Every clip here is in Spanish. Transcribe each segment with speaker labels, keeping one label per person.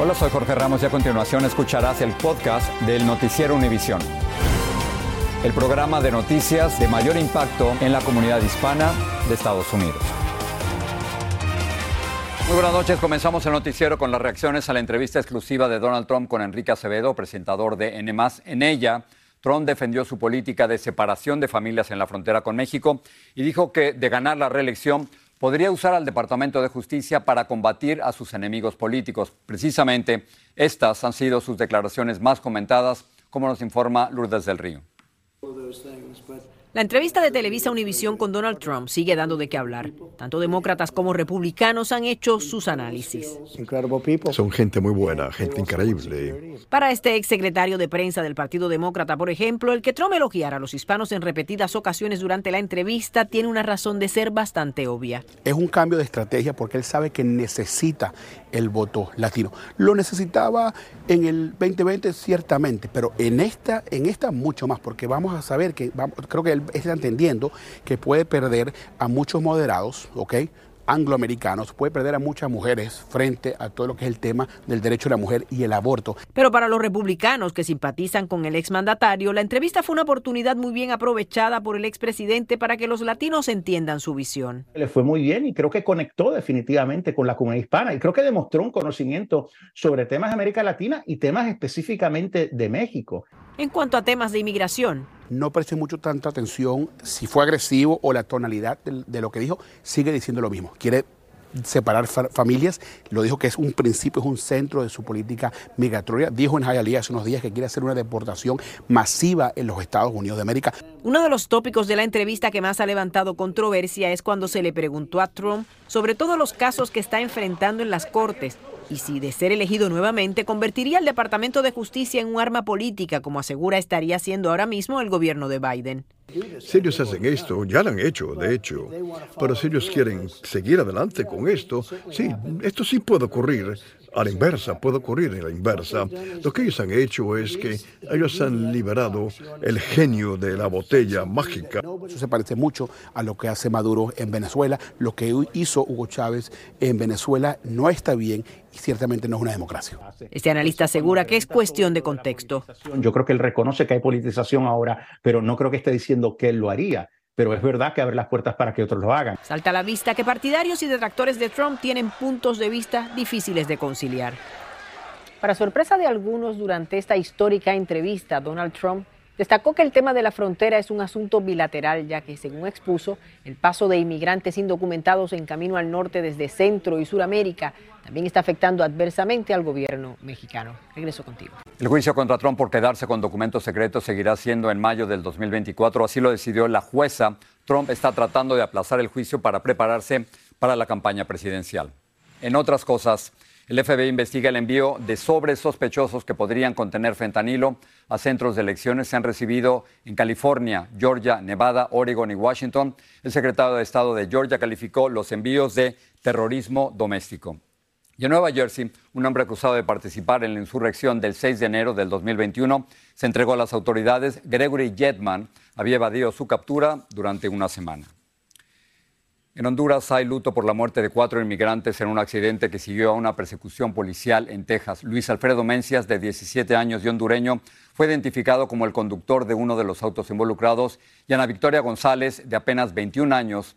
Speaker 1: Hola, soy Jorge Ramos y a continuación escucharás el podcast del Noticiero Univisión. El programa de noticias de mayor impacto en la comunidad hispana de Estados Unidos. Muy buenas noches. Comenzamos el noticiero con las reacciones a la entrevista exclusiva de Donald Trump con Enrique Acevedo, presentador de N. En ella, Trump defendió su política de separación de familias en la frontera con México y dijo que de ganar la reelección podría usar al Departamento de Justicia para combatir a sus enemigos políticos. Precisamente estas han sido sus declaraciones más comentadas, como nos informa Lourdes del Río.
Speaker 2: La entrevista de Televisa Univisión con Donald Trump sigue dando de qué hablar. Tanto demócratas como republicanos han hecho sus análisis.
Speaker 3: Son gente muy buena, gente increíble.
Speaker 2: Para este exsecretario de prensa del Partido Demócrata, por ejemplo, el que Trump elogiara a los hispanos en repetidas ocasiones durante la entrevista tiene una razón de ser bastante obvia.
Speaker 4: Es un cambio de estrategia porque él sabe que necesita el voto latino. Lo necesitaba en el 2020 ciertamente, pero en esta, en esta mucho más, porque vamos a saber que, creo que él está entendiendo que puede perder a muchos moderados, ¿ok? angloamericanos, puede perder a muchas mujeres frente a todo lo que es el tema del derecho de la mujer y el aborto.
Speaker 2: Pero para los republicanos que simpatizan con el exmandatario, la entrevista fue una oportunidad muy bien aprovechada por el expresidente para que los latinos entiendan su visión.
Speaker 5: Le fue muy bien y creo que conectó definitivamente con la comunidad hispana y creo que demostró un conocimiento sobre temas de América Latina y temas específicamente de México.
Speaker 2: En cuanto a temas de inmigración,
Speaker 4: no preste mucho tanta atención si fue agresivo o la tonalidad de, lo que dijo, sigue diciendo lo mismo. Quiere separar familias, lo dijo que es un principio, es un centro de su política migratoria. Dijo en Hialeah hace unos días que quiere hacer una deportación masiva en los Estados Unidos de América.
Speaker 2: Uno de los tópicos de la entrevista que más ha levantado controversia es cuando se le preguntó a Trump sobre todos los casos que está enfrentando en las cortes y si de ser elegido nuevamente convertiría al Departamento de Justicia en un arma política, como asegura estaría haciendo ahora mismo el gobierno de Biden.
Speaker 3: Si ellos hacen esto, ya lo han hecho, de hecho, pero si ellos quieren seguir adelante con esto, sí, esto sí puede ocurrir a la inversa, puede ocurrir en la inversa. Lo que ellos han hecho es que ellos han liberado el genio de la botella mágica.
Speaker 4: Eso se parece mucho a lo que hace Maduro en Venezuela. Lo que hizo Hugo Chávez en Venezuela no está bien y ciertamente no es una democracia.
Speaker 2: Este analista asegura que es cuestión de contexto.
Speaker 5: Yo creo que él reconoce que hay politización ahora, pero no creo que esté diciendo que él lo haría pero es verdad que abre las puertas para que otros lo hagan.
Speaker 2: Salta a la vista que partidarios y detractores de Trump tienen puntos de vista difíciles de conciliar. Para sorpresa de algunos durante esta histórica entrevista, Donald Trump Destacó que el tema de la frontera es un asunto bilateral, ya que, según expuso, el paso de inmigrantes indocumentados en camino al norte desde Centro y Suramérica también está afectando adversamente al gobierno mexicano. Regreso contigo.
Speaker 1: El juicio contra Trump por quedarse con documentos secretos seguirá siendo en mayo del 2024, así lo decidió la jueza. Trump está tratando de aplazar el juicio para prepararse para la campaña presidencial. En otras cosas, el FBI investiga el envío de sobres sospechosos que podrían contener fentanilo a centros de elecciones. Se han recibido en California, Georgia, Nevada, Oregon y Washington. El secretario de Estado de Georgia calificó los envíos de terrorismo doméstico. Y en Nueva Jersey, un hombre acusado de participar en la insurrección del 6 de enero del 2021 se entregó a las autoridades. Gregory Jetman había evadido su captura durante una semana. En Honduras hay luto por la muerte de cuatro inmigrantes en un accidente que siguió a una persecución policial en Texas. Luis Alfredo Mencias, de 17 años y hondureño, fue identificado como el conductor de uno de los autos involucrados y Ana Victoria González, de apenas 21 años,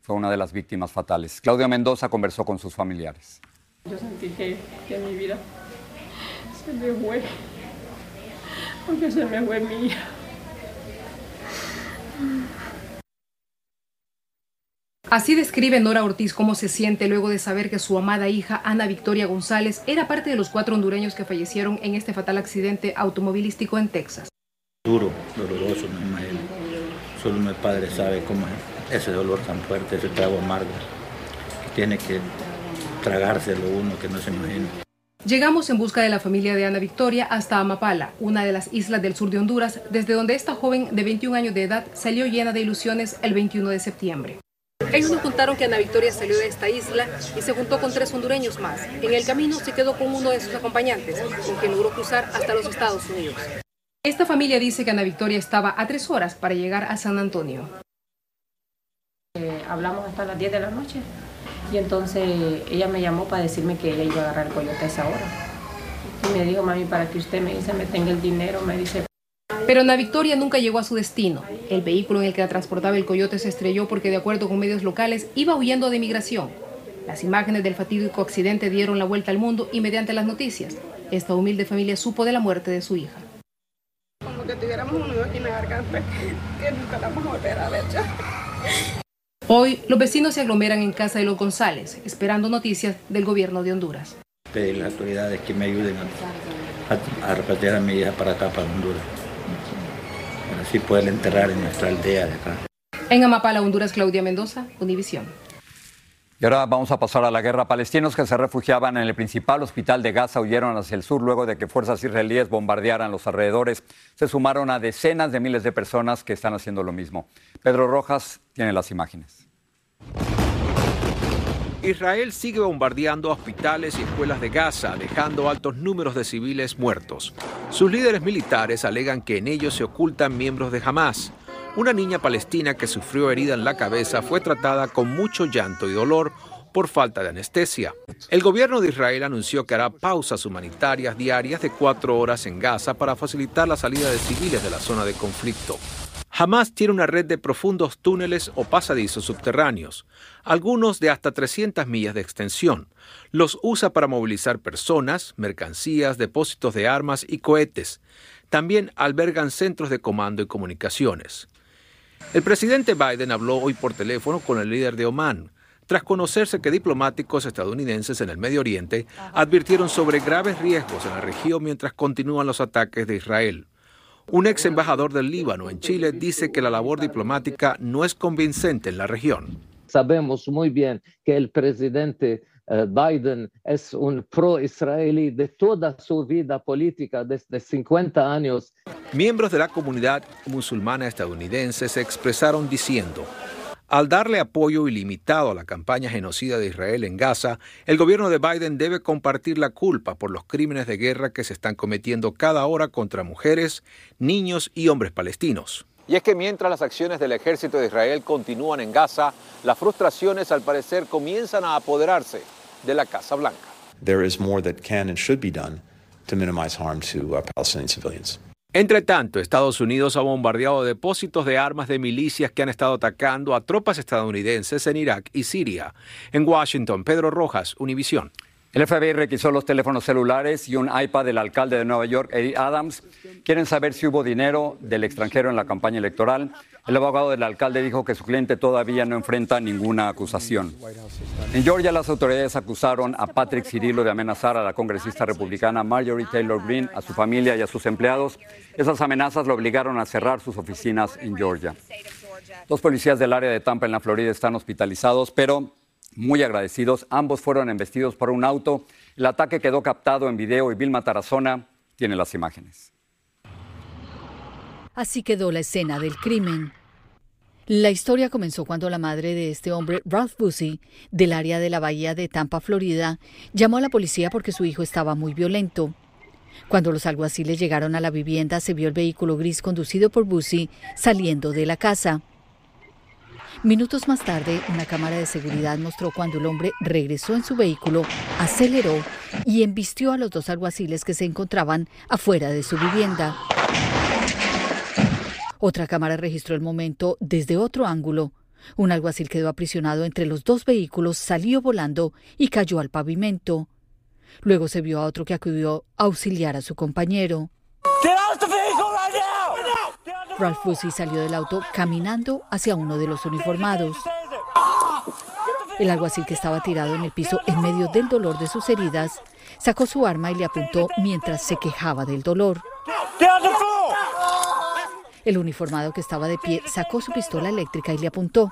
Speaker 1: fue una de las víctimas fatales. Claudia Mendoza conversó con sus familiares.
Speaker 6: Yo sentí que, que mi vida se me fue, porque se me fue mi hija.
Speaker 7: Así describe Nora Ortiz cómo se siente luego de saber que su amada hija Ana Victoria González era parte de los cuatro hondureños que fallecieron en este fatal accidente automovilístico en Texas.
Speaker 8: Duro, doloroso, me imagino. Solo mi padre sabe cómo es ese dolor tan fuerte, ese trago amargo, que tiene que tragárselo uno que no se imagina.
Speaker 7: Llegamos en busca de la familia de Ana Victoria hasta Amapala, una de las islas del sur de Honduras, desde donde esta joven de 21 años de edad salió llena de ilusiones el 21 de septiembre. Ellos nos contaron que Ana Victoria salió de esta isla y se juntó con tres hondureños más. En el camino se quedó con uno de sus acompañantes, con quien logró cruzar hasta los Estados Unidos. Esta familia dice que Ana Victoria estaba a tres horas para llegar a San Antonio.
Speaker 6: Eh, hablamos hasta las 10 de la noche y entonces ella me llamó para decirme que ella iba a agarrar el coyote a esa hora. Y me dijo, mami, para que usted me dice, me tenga el dinero, me dice,
Speaker 7: pero Ana Victoria nunca llegó a su destino. El vehículo en el que la transportaba el coyote se estrelló porque, de acuerdo con medios locales, iba huyendo de migración. Las imágenes del fatídico accidente dieron la vuelta al mundo y mediante las noticias, esta humilde familia supo de la muerte de su hija.
Speaker 6: Como que tuviéramos un nudo aquí en la garganta que nunca la vamos a volver a ver ya.
Speaker 7: Hoy, los vecinos se aglomeran en casa de los González, esperando noticias del gobierno de Honduras.
Speaker 8: Pedir a las autoridades que me ayuden a, a, a repatriar a mi hija para acá, para Honduras así poder enterrar en nuestra aldea de acá.
Speaker 7: En Amapala, Honduras, Claudia Mendoza, Univisión.
Speaker 1: Y ahora vamos a pasar a la guerra. Palestinos que se refugiaban en el principal hospital de Gaza huyeron hacia el sur luego de que fuerzas israelíes bombardearan los alrededores. Se sumaron a decenas de miles de personas que están haciendo lo mismo. Pedro Rojas tiene las imágenes.
Speaker 9: Israel sigue bombardeando hospitales y escuelas de Gaza, dejando altos números de civiles muertos. Sus líderes militares alegan que en ellos se ocultan miembros de Hamas. Una niña palestina que sufrió herida en la cabeza fue tratada con mucho llanto y dolor por falta de anestesia. El gobierno de Israel anunció que hará pausas humanitarias diarias de cuatro horas en Gaza para facilitar la salida de civiles de la zona de conflicto. Hamas tiene una red de profundos túneles o pasadizos subterráneos, algunos de hasta 300 millas de extensión. Los usa para movilizar personas, mercancías, depósitos de armas y cohetes. También albergan centros de comando y comunicaciones. El presidente Biden habló hoy por teléfono con el líder de Omán, tras conocerse que diplomáticos estadounidenses en el Medio Oriente advirtieron sobre graves riesgos en la región mientras continúan los ataques de Israel. Un ex embajador del Líbano en Chile dice que la labor diplomática no es convincente en la región.
Speaker 10: Sabemos muy bien que el presidente Biden es un pro-israelí de toda su vida política desde 50 años.
Speaker 9: Miembros de la comunidad musulmana estadounidense se expresaron diciendo, al darle apoyo ilimitado a la campaña genocida de Israel en Gaza, el gobierno de Biden debe compartir la culpa por los crímenes de guerra que se están cometiendo cada hora contra mujeres, niños y hombres palestinos.
Speaker 11: Y es que mientras las acciones del ejército de Israel continúan en Gaza, las frustraciones al parecer comienzan a apoderarse de la Casa Blanca.
Speaker 12: There is more that can and should be done to minimize harm to uh, Palestinian civilians.
Speaker 9: Entre tanto, Estados Unidos ha bombardeado depósitos de armas de milicias que han estado atacando a tropas estadounidenses en Irak y Siria. En Washington, Pedro Rojas, Univisión.
Speaker 1: El FBI requisó los teléfonos celulares y un iPad del alcalde de Nueva York, Eddie Adams. Quieren saber si hubo dinero del extranjero en la campaña electoral. El abogado del alcalde dijo que su cliente todavía no enfrenta ninguna acusación. En Georgia, las autoridades acusaron a Patrick Cirillo de amenazar a la congresista republicana Marjorie Taylor Greene, a su familia y a sus empleados. Esas amenazas lo obligaron a cerrar sus oficinas en Georgia. Dos policías del área de Tampa, en la Florida, están hospitalizados, pero muy agradecidos. Ambos fueron embestidos por un auto. El ataque quedó captado en video y Vilma Tarazona tiene las imágenes.
Speaker 13: Así quedó la escena del crimen. La historia comenzó cuando la madre de este hombre, Ralph Busey, del área de la bahía de Tampa, Florida, llamó a la policía porque su hijo estaba muy violento. Cuando los alguaciles llegaron a la vivienda, se vio el vehículo gris conducido por Busey saliendo de la casa. Minutos más tarde, una cámara de seguridad mostró cuando el hombre regresó en su vehículo, aceleró y embistió a los dos alguaciles que se encontraban afuera de su vivienda. Otra cámara registró el momento desde otro ángulo. Un alguacil quedó aprisionado entre los dos vehículos, salió volando y cayó al pavimento. Luego se vio a otro que acudió a auxiliar a su compañero. Ralph Busey salió del auto caminando hacia uno de los uniformados. El alguacil que estaba tirado en el piso en medio del dolor de sus heridas sacó su arma y le apuntó mientras se quejaba del dolor. El uniformado que estaba de pie sacó su pistola eléctrica y le apuntó.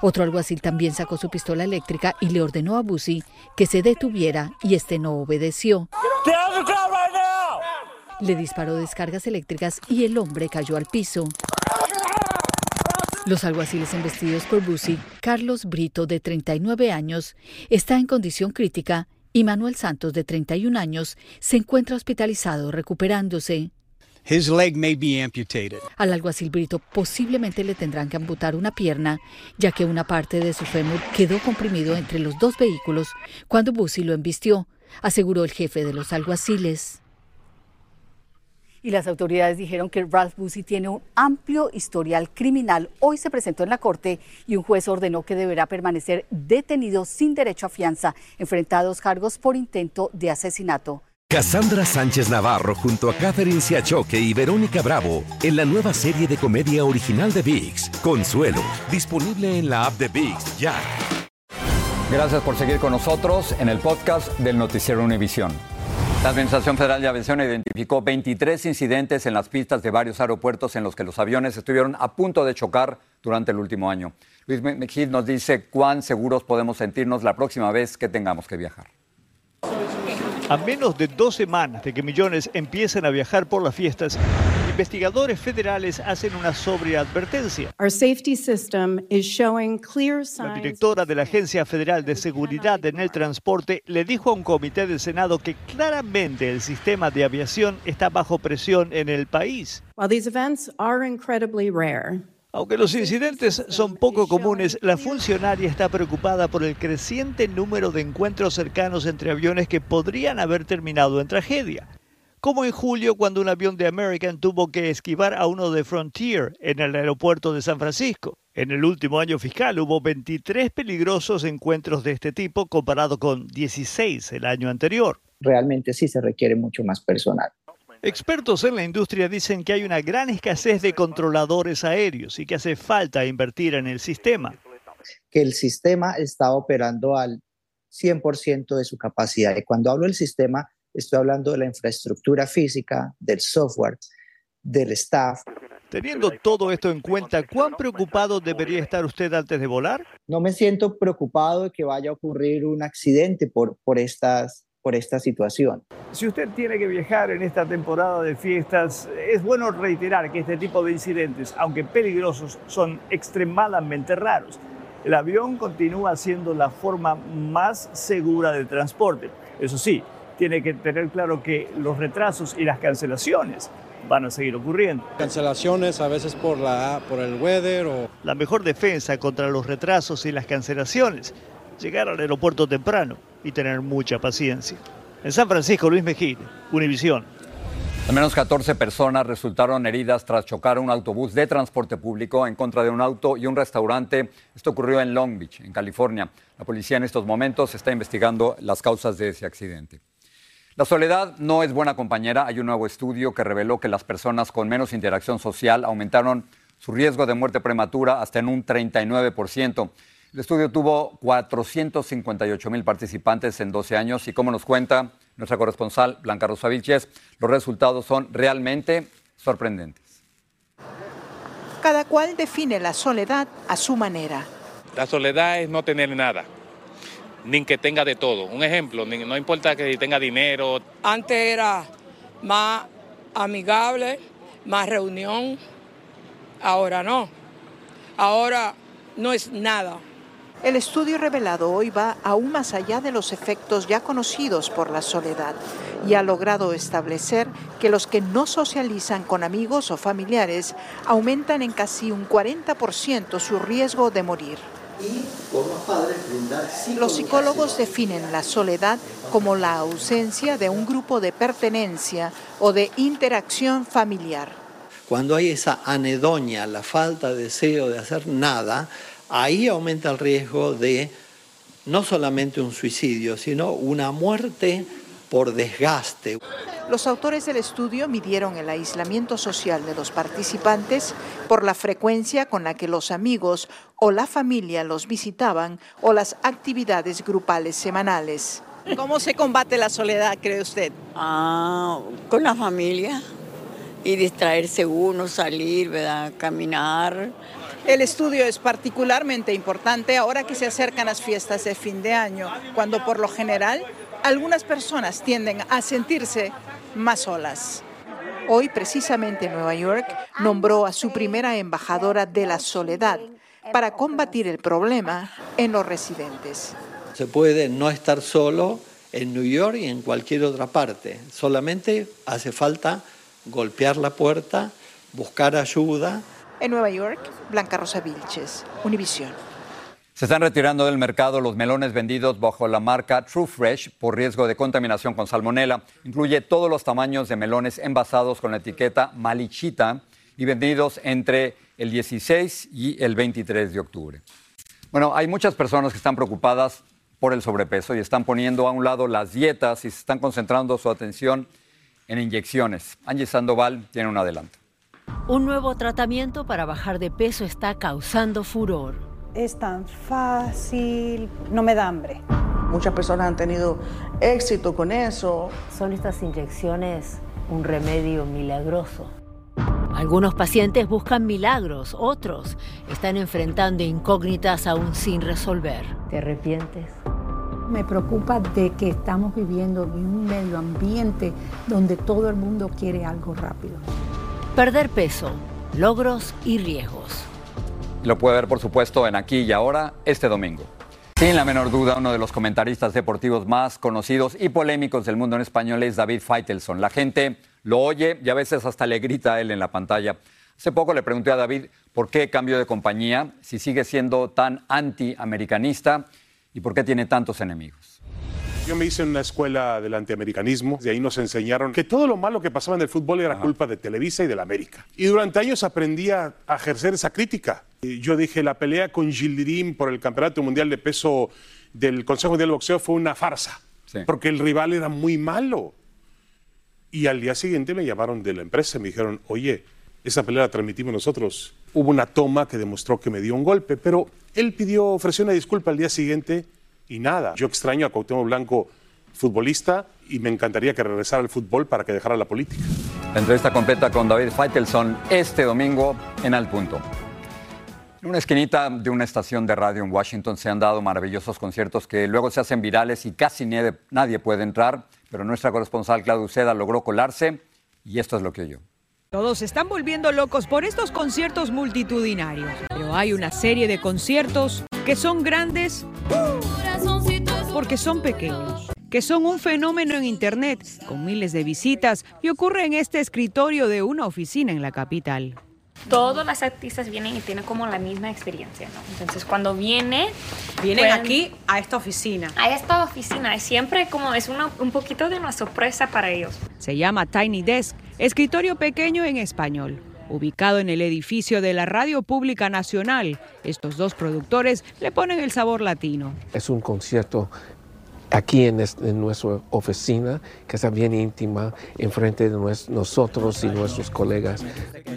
Speaker 13: Otro alguacil también sacó su pistola eléctrica y le ordenó a Busi que se detuviera y este no obedeció. Le disparó descargas eléctricas y el hombre cayó al piso. Los alguaciles embestidos por Busi, Carlos Brito, de 39 años, está en condición crítica y Manuel Santos, de 31 años, se encuentra hospitalizado recuperándose.
Speaker 14: His leg may be amputated.
Speaker 13: Al alguacil Brito posiblemente le tendrán que amputar una pierna, ya que una parte de su fémur quedó comprimido entre los dos vehículos cuando Busi lo embistió, aseguró el jefe de los alguaciles.
Speaker 15: Y las autoridades dijeron que Ralph Busi tiene un amplio historial criminal. Hoy se presentó en la corte y un juez ordenó que deberá permanecer detenido sin derecho a fianza, enfrentados cargos por intento de asesinato.
Speaker 16: Cassandra Sánchez Navarro junto a Catherine Siachoque y Verónica Bravo en la nueva serie de comedia original de VIX, Consuelo, disponible en la app de VIX ya.
Speaker 1: Gracias por seguir con nosotros en el podcast del Noticiero Univisión. La Administración Federal de Aviación identificó 23 incidentes en las pistas de varios aeropuertos en los que los aviones estuvieron a punto de chocar durante el último año. Luis Mejid nos dice cuán seguros podemos sentirnos la próxima vez que tengamos que viajar.
Speaker 17: A menos de dos semanas de que millones empiecen a viajar por las fiestas, investigadores federales hacen una sobria advertencia. La directora de la Agencia Federal de Seguridad en el Transporte le dijo a un comité del Senado que claramente el sistema de aviación está bajo presión en el país. Aunque los incidentes son poco comunes, la funcionaria está preocupada por el creciente número de encuentros cercanos entre aviones que podrían haber terminado en tragedia. Como en julio cuando un avión de American tuvo que esquivar a uno de Frontier en el aeropuerto de San Francisco. En el último año fiscal hubo 23 peligrosos encuentros de este tipo comparado con 16 el año anterior.
Speaker 18: realmente sí se requiere mucho más personal.
Speaker 17: Expertos en la industria dicen que hay una gran escasez de controladores aéreos y que hace falta invertir en el sistema.
Speaker 18: Que el sistema está operando al 100% de su capacidad. Y cuando hablo del sistema, estoy hablando de la infraestructura física, del software, del staff.
Speaker 17: Teniendo todo esto en cuenta, ¿cuán preocupado debería estar usted antes de volar?
Speaker 18: No me siento preocupado de que vaya a ocurrir un accidente por, por, estas, por esta situación.
Speaker 17: Si usted tiene que viajar en esta temporada de fiestas, es bueno reiterar que este tipo de incidentes, aunque peligrosos, son extremadamente raros. El avión continúa siendo la forma más segura de transporte. Eso sí, tiene que tener claro que los retrasos y las cancelaciones van a seguir ocurriendo.
Speaker 19: Cancelaciones a veces por, la, por el weather o...
Speaker 17: La mejor defensa contra los retrasos y las cancelaciones, llegar al aeropuerto temprano y tener mucha paciencia. En San Francisco, Luis Mejía, Univisión.
Speaker 1: Al menos 14 personas resultaron heridas tras chocar un autobús de transporte público en contra de un auto y un restaurante. Esto ocurrió en Long Beach, en California. La policía en estos momentos está investigando las causas de ese accidente. La soledad no es buena compañera. Hay un nuevo estudio que reveló que las personas con menos interacción social aumentaron su riesgo de muerte prematura hasta en un 39%. El estudio tuvo 458 mil participantes en 12 años y como nos cuenta nuestra corresponsal Blanca Rosa Vilches, los resultados son realmente sorprendentes.
Speaker 20: Cada cual define la soledad a su manera.
Speaker 21: La soledad es no tener nada, ni que tenga de todo. Un ejemplo, ni- no importa que tenga dinero.
Speaker 22: Antes era más amigable, más reunión. Ahora no. Ahora no es nada.
Speaker 20: El estudio revelado hoy va aún más allá de los efectos ya conocidos por la soledad y ha logrado establecer que los que no socializan con amigos o familiares aumentan en casi un 40% su riesgo de morir. Los psicólogos definen la soledad como la ausencia de un grupo de pertenencia o de interacción familiar.
Speaker 23: Cuando hay esa anedonia, la falta de deseo de hacer nada, ahí aumenta el riesgo de no solamente un suicidio, sino una muerte por desgaste.
Speaker 20: Los autores del estudio midieron el aislamiento social de los participantes por la frecuencia con la que los amigos o la familia los visitaban o las actividades grupales semanales.
Speaker 24: ¿Cómo se combate la soledad, cree usted?
Speaker 25: Ah, con la familia y distraerse uno, salir, ¿verdad? caminar.
Speaker 20: El estudio es particularmente importante ahora que se acercan las fiestas de fin de año, cuando por lo general algunas personas tienden a sentirse más solas. Hoy, precisamente, Nueva York nombró a su primera embajadora de la soledad para combatir el problema en los residentes.
Speaker 23: Se puede no estar solo en New York y en cualquier otra parte. Solamente hace falta golpear la puerta, buscar ayuda.
Speaker 20: En Nueva York, Blanca Rosa Vilches, Univisión.
Speaker 1: Se están retirando del mercado los melones vendidos bajo la marca True Fresh por riesgo de contaminación con salmonela. Incluye todos los tamaños de melones envasados con la etiqueta Malichita y vendidos entre el 16 y el 23 de octubre. Bueno, hay muchas personas que están preocupadas por el sobrepeso y están poniendo a un lado las dietas y se están concentrando su atención en inyecciones. Angie Sandoval tiene un adelanto.
Speaker 26: Un nuevo tratamiento para bajar de peso está causando furor.
Speaker 27: Es tan fácil, no me da hambre.
Speaker 28: Muchas personas han tenido éxito con eso.
Speaker 26: Son estas inyecciones un remedio milagroso. Algunos pacientes buscan milagros, otros están enfrentando incógnitas aún sin resolver. ¿Te arrepientes?
Speaker 27: Me preocupa de que estamos viviendo en un medio ambiente donde todo el mundo quiere algo rápido.
Speaker 26: Perder peso, logros y riesgos.
Speaker 1: Lo puede ver, por supuesto, en Aquí y Ahora este domingo. Sin la menor duda, uno de los comentaristas deportivos más conocidos y polémicos del mundo en español es David Feitelson. La gente lo oye y a veces hasta le grita a él en la pantalla. Hace poco le pregunté a David por qué cambió de compañía, si sigue siendo tan anti-americanista y por qué tiene tantos enemigos.
Speaker 7: Yo me hice en una escuela del antiamericanismo, de ahí nos enseñaron que todo lo malo que pasaba en el fútbol era culpa de Televisa y de la América. Y durante años aprendí a, a ejercer esa crítica. Y yo dije, la pelea con Gildirim por el Campeonato Mundial de Peso del Consejo Mundial de Boxeo fue una farsa, porque el rival era muy malo. Y al día siguiente me llamaron de la empresa y me dijeron, oye, esa pelea la transmitimos nosotros. Hubo una toma que demostró que me dio un golpe, pero él pidió, ofreció una disculpa al día siguiente y nada. Yo extraño a Cuauhtémoc Blanco, futbolista, y me encantaría que regresara al fútbol para que dejara la política.
Speaker 1: La entrevista completa con David Feitelson este domingo en Al Punto. En una esquinita de una estación de radio en Washington se han dado maravillosos conciertos que luego se hacen virales y casi nadie, nadie puede entrar, pero nuestra corresponsal Claudia Uceda logró colarse y esto es lo que oyó.
Speaker 29: Todos se están volviendo locos por estos conciertos multitudinarios, pero hay una serie de conciertos que son grandes porque son pequeños, que son un fenómeno en Internet con miles de visitas y ocurre en este escritorio de una oficina en la capital.
Speaker 30: Todos los artistas vienen y tienen como la misma experiencia, ¿no? Entonces cuando viene...
Speaker 29: Vienen
Speaker 30: pueden-
Speaker 29: aquí a esta oficina.
Speaker 30: A esta oficina, es siempre como es una- un poquito de una sorpresa para ellos.
Speaker 29: Se llama Tiny Desk, escritorio pequeño en español. Ubicado en el edificio de la Radio Pública Nacional, estos dos productores le ponen el sabor latino.
Speaker 17: Es un concierto aquí en, es- en nuestra oficina, que está bien íntima, enfrente de nosotros y nuestros colegas.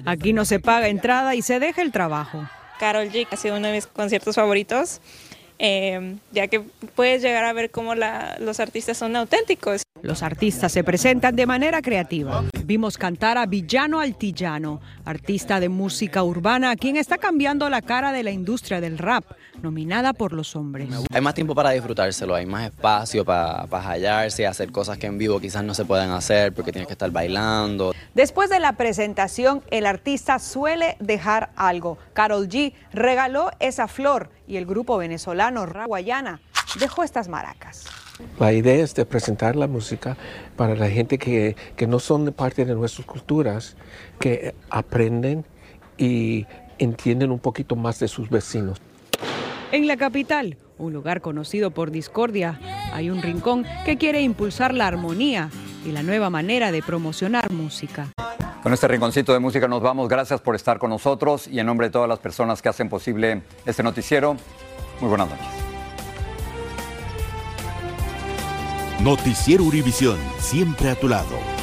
Speaker 29: Aquí no se paga entrada y se deja el trabajo.
Speaker 31: Carol G ha sido uno de mis conciertos favoritos, eh, ya que puedes llegar a ver cómo los artistas son auténticos.
Speaker 29: Los artistas se presentan de manera creativa. Vimos cantar a Villano Altillano, artista de música urbana, quien está cambiando la cara de la industria del rap, nominada por los hombres.
Speaker 5: Hay más tiempo para disfrutárselo, hay más espacio para, para hallarse, hacer cosas que en vivo quizás no se pueden hacer porque tienes que estar bailando.
Speaker 29: Después de la presentación, el artista suele dejar algo. Carol G regaló esa flor y el grupo venezolano Raguayana dejó estas maracas.
Speaker 17: La idea es de presentar la música para la gente que, que no son de parte de nuestras culturas, que aprenden y entienden un poquito más de sus vecinos.
Speaker 29: En la capital, un lugar conocido por discordia, hay un rincón que quiere impulsar la armonía y la nueva manera de promocionar música.
Speaker 1: Con este rinconcito de música nos vamos. Gracias por estar con nosotros y en nombre de todas las personas que hacen posible este noticiero, muy buenas noches.
Speaker 16: Noticiero Univisión, siempre a tu lado.